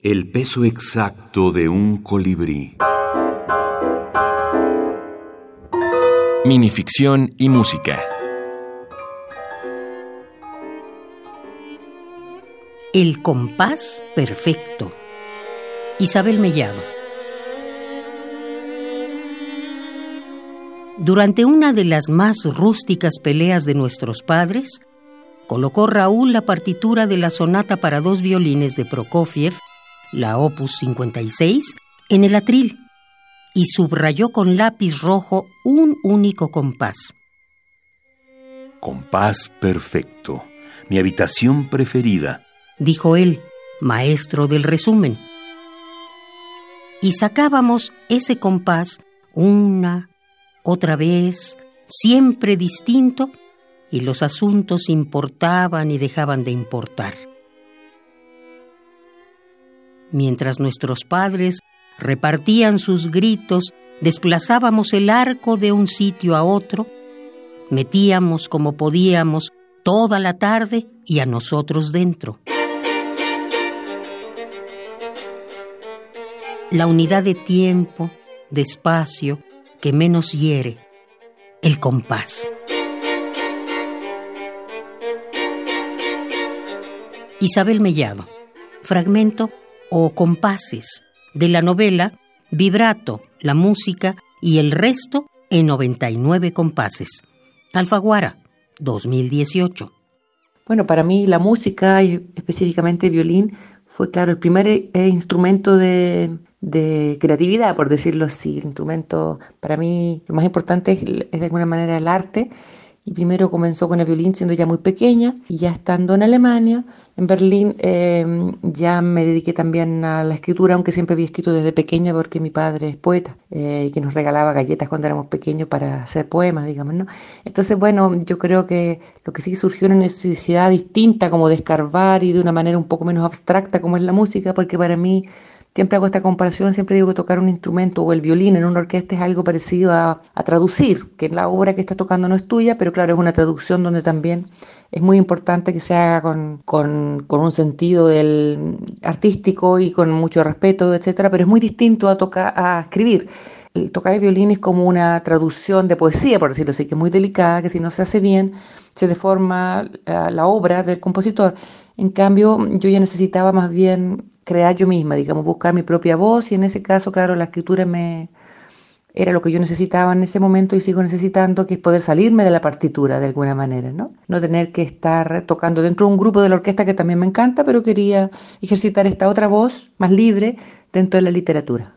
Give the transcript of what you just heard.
El peso exacto de un colibrí. Minificción y música. El compás perfecto. Isabel Mellado. Durante una de las más rústicas peleas de nuestros padres, colocó Raúl la partitura de la sonata para dos violines de Prokofiev la opus 56, en el atril y subrayó con lápiz rojo un único compás. Compás perfecto, mi habitación preferida, dijo él, maestro del resumen. Y sacábamos ese compás una, otra vez, siempre distinto, y los asuntos importaban y dejaban de importar mientras nuestros padres repartían sus gritos, desplazábamos el arco de un sitio a otro, metíamos como podíamos toda la tarde y a nosotros dentro. La unidad de tiempo, de espacio, que menos hiere, el compás. Isabel Mellado, fragmento o compases de la novela Vibrato, la música y el resto en 99 compases. Alfaguara, 2018. Bueno, para mí la música y específicamente violín fue, claro, el primer eh, instrumento de, de, creatividad, por decirlo así. El instrumento, para mí, lo más importante es, es de alguna manera el arte y primero comenzó con el violín siendo ya muy pequeña y ya estando en Alemania, en Berlín, em, ya me dediqué también a la escritura, aunque siempre había escrito desde pequeña porque mi padre es poeta eh, y que nos regalaba galletas cuando éramos pequeños para hacer poemas, digamos, ¿no? Entonces, bueno, yo creo que lo que sí surgió una necesidad distinta como de escarbar y de una manera un poco menos abstracta como es la música, porque para mí Siempre hago esta comparación, siempre digo que tocar un instrumento o el violín en una orquesta es algo parecido a, traducir, que la obra que estás tocando no es tuya, pero claro, es una traducción donde también es muy importante que se haga con, con, un sentido del artístico y con mucho respeto, etcétera, pero es muy distinto a tocar, a escribir. El tocar el violín es como una traducción de poesía, por decirlo así, que es muy delicada, que si no se hace bien, se deforma la, la obra del compositor. En cambio, yo ya necesitaba más bien crear yo misma, digamos, buscar mi propia voz y en ese caso, claro, la escritura me era lo que yo necesitaba en ese momento y sigo necesitando, que es poder salirme de la partitura de alguna manera, ¿no? No tener que estar tocando dentro de un grupo de la orquesta que también me encanta, pero quería ejercitar esta otra voz más libre dentro de la literatura.